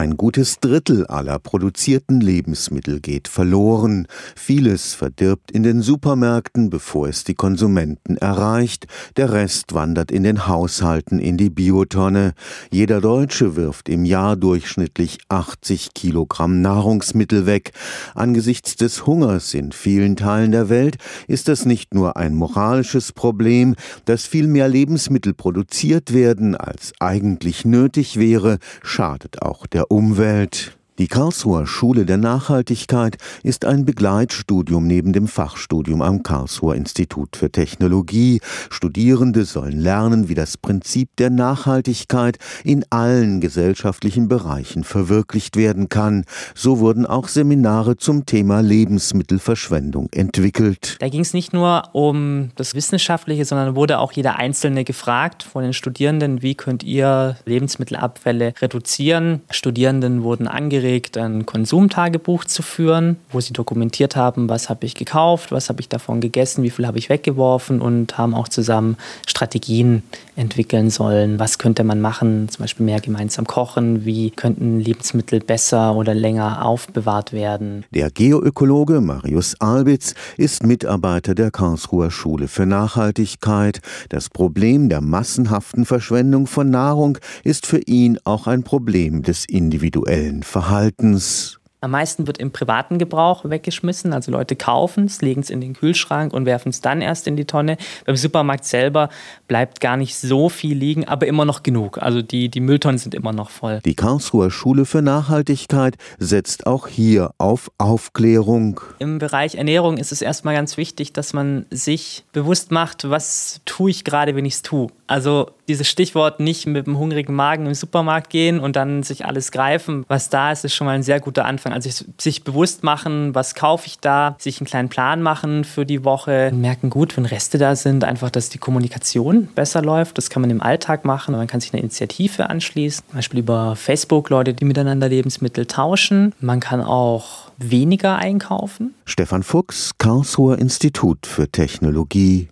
Ein gutes Drittel aller produzierten Lebensmittel geht verloren. Vieles verdirbt in den Supermärkten, bevor es die Konsumenten erreicht. Der Rest wandert in den Haushalten in die Biotonne. Jeder Deutsche wirft im Jahr durchschnittlich 80 Kilogramm Nahrungsmittel weg. Angesichts des Hungers in vielen Teilen der Welt ist das nicht nur ein moralisches Problem, dass viel mehr Lebensmittel produziert werden, als eigentlich nötig wäre, schadet auch der Umwelt die Karlsruher Schule der Nachhaltigkeit ist ein Begleitstudium neben dem Fachstudium am Karlsruher Institut für Technologie. Studierende sollen lernen, wie das Prinzip der Nachhaltigkeit in allen gesellschaftlichen Bereichen verwirklicht werden kann. So wurden auch Seminare zum Thema Lebensmittelverschwendung entwickelt. Da ging es nicht nur um das Wissenschaftliche, sondern wurde auch jeder Einzelne gefragt von den Studierenden, wie könnt ihr Lebensmittelabfälle reduzieren. Studierenden wurden angeregt, angeregt, ein Konsumtagebuch zu führen, wo sie dokumentiert haben, was habe ich gekauft, was habe ich davon gegessen, wie viel habe ich weggeworfen und haben auch zusammen Strategien entwickeln sollen. Was könnte man machen, zum Beispiel mehr gemeinsam kochen, wie könnten Lebensmittel besser oder länger aufbewahrt werden. Der Geoökologe Marius Albitz ist Mitarbeiter der Karlsruher Schule für Nachhaltigkeit. Das Problem der massenhaften Verschwendung von Nahrung ist für ihn auch ein Problem des individuellen Verhaltens. Verhaltens am meisten wird im privaten Gebrauch weggeschmissen. Also Leute kaufen es, legen es in den Kühlschrank und werfen es dann erst in die Tonne. Beim Supermarkt selber bleibt gar nicht so viel liegen, aber immer noch genug. Also die, die Mülltonnen sind immer noch voll. Die Karlsruher Schule für Nachhaltigkeit setzt auch hier auf Aufklärung. Im Bereich Ernährung ist es erstmal ganz wichtig, dass man sich bewusst macht, was tue ich gerade, wenn ich es tue. Also dieses Stichwort nicht mit dem hungrigen Magen im Supermarkt gehen und dann sich alles greifen. Was da ist, ist schon mal ein sehr guter Anfang. Also sich bewusst machen, was kaufe ich da, sich einen kleinen Plan machen für die Woche, merken gut, wenn Reste da sind, einfach, dass die Kommunikation besser läuft. Das kann man im Alltag machen. Man kann sich eine Initiative anschließen, zum Beispiel über Facebook, Leute, die miteinander Lebensmittel tauschen. Man kann auch weniger einkaufen. Stefan Fuchs, Karlsruher Institut für Technologie